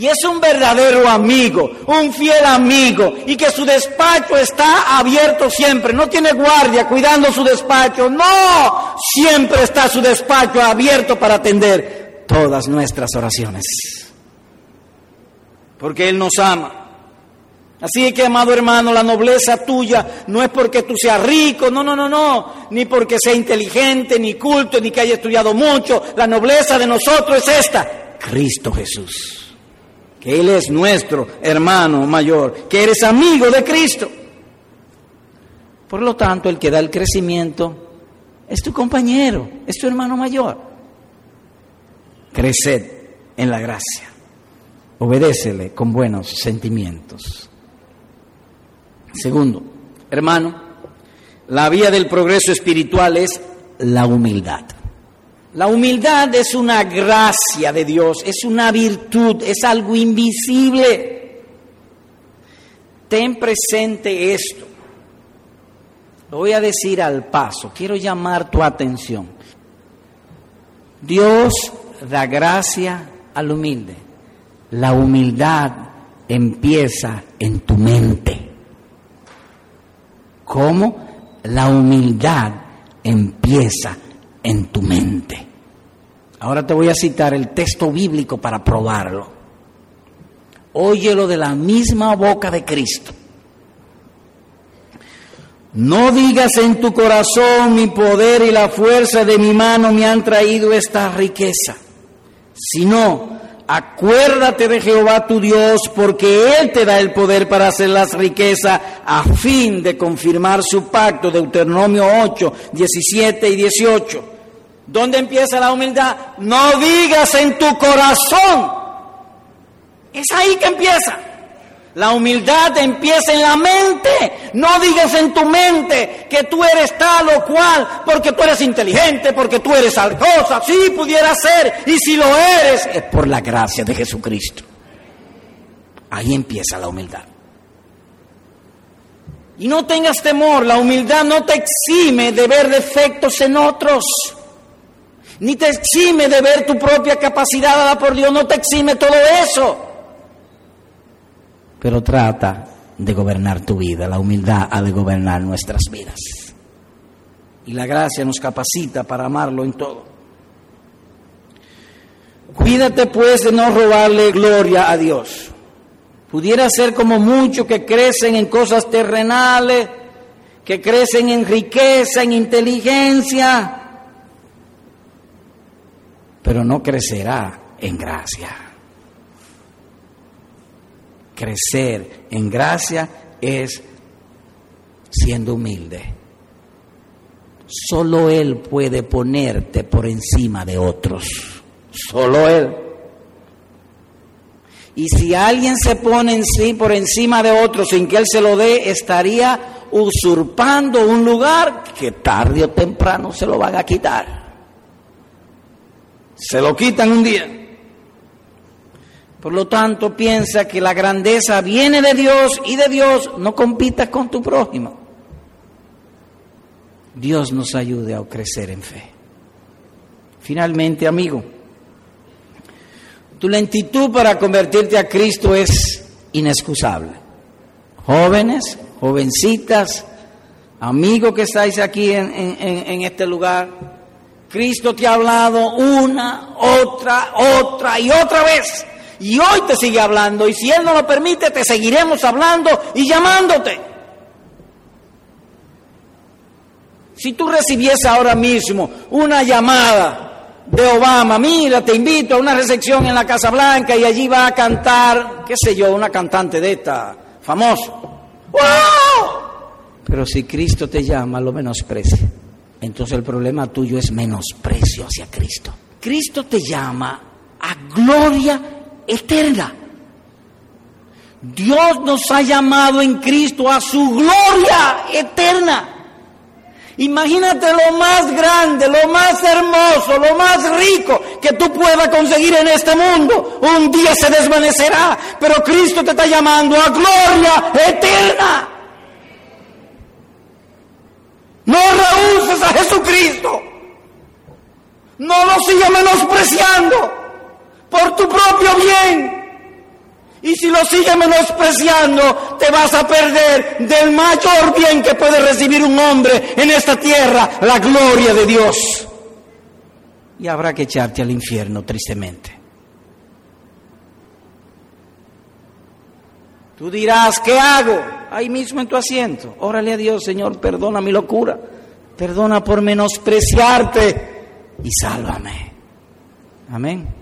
Y es un verdadero amigo, un fiel amigo, y que su despacho está abierto siempre. No tiene guardia cuidando su despacho, no, siempre está su despacho abierto para atender todas nuestras oraciones. Porque Él nos ama. Así que, amado hermano, la nobleza tuya no es porque tú seas rico, no, no, no, no, ni porque sea inteligente, ni culto, ni que haya estudiado mucho. La nobleza de nosotros es esta, Cristo Jesús. Que Él es nuestro hermano mayor, que eres amigo de Cristo. Por lo tanto, el que da el crecimiento es tu compañero, es tu hermano mayor. Creced en la gracia. Obedécele con buenos sentimientos. Segundo, hermano, la vía del progreso espiritual es la humildad. La humildad es una gracia de Dios, es una virtud, es algo invisible. Ten presente esto. Lo voy a decir al paso, quiero llamar tu atención. Dios da gracia al humilde. La humildad empieza en tu mente. ¿Cómo? La humildad empieza en tu mente. Ahora te voy a citar el texto bíblico para probarlo. Óyelo de la misma boca de Cristo. No digas en tu corazón mi poder y la fuerza de mi mano me han traído esta riqueza, sino Acuérdate de Jehová tu Dios, porque Él te da el poder para hacer las riquezas a fin de confirmar su pacto. Deuteronomio 8, 17 y 18. ¿Dónde empieza la humildad? No digas en tu corazón. Es ahí que empieza. La humildad empieza en la mente. No digas en tu mente que tú eres tal o cual, porque tú eres inteligente, porque tú eres cosa. Sí, pudiera ser. Y si lo eres, es por la gracia de Jesucristo. Ahí empieza la humildad. Y no tengas temor, la humildad no te exime de ver defectos en otros, ni te exime de ver tu propia capacidad dada por Dios, no te exime todo eso pero trata de gobernar tu vida. La humildad ha de gobernar nuestras vidas. Y la gracia nos capacita para amarlo en todo. Cuídate pues de no robarle gloria a Dios. Pudiera ser como muchos que crecen en cosas terrenales, que crecen en riqueza, en inteligencia, pero no crecerá en gracia. Crecer en gracia es siendo humilde. Solo Él puede ponerte por encima de otros. Solo Él. Y si alguien se pone en sí por encima de otros sin que Él se lo dé, estaría usurpando un lugar que tarde o temprano se lo van a quitar. Se lo quitan un día. Por lo tanto, piensa que la grandeza viene de Dios y de Dios no compitas con tu prójimo. Dios nos ayude a crecer en fe. Finalmente, amigo, tu lentitud para convertirte a Cristo es inexcusable. Jóvenes, jovencitas, amigos que estáis aquí en, en este lugar, Cristo te ha hablado una, otra, otra y otra vez y hoy te sigue hablando y si Él no lo permite te seguiremos hablando y llamándote. Si tú recibieses ahora mismo una llamada de Obama, mira, te invito a una recepción en la Casa Blanca y allí va a cantar, qué sé yo, una cantante de esta, famoso. ¡Wow! Pero si Cristo te llama, lo menosprecia. Entonces el problema tuyo es menosprecio hacia Cristo. Cristo te llama a gloria eterna. Dios nos ha llamado en Cristo a su gloria eterna. Imagínate lo más grande, lo más hermoso, lo más rico que tú puedas conseguir en este mundo. Un día se desvanecerá, pero Cristo te está llamando a gloria eterna. No rehuses a Jesucristo. No lo sigas menospreciando por tu propio bien. Y si lo sigues menospreciando, te vas a perder del mayor bien que puede recibir un hombre en esta tierra, la gloria de Dios. Y habrá que echarte al infierno, tristemente. Tú dirás, ¿qué hago? Ahí mismo en tu asiento. Órale a Dios, Señor, perdona mi locura. Perdona por menospreciarte y sálvame. Amén.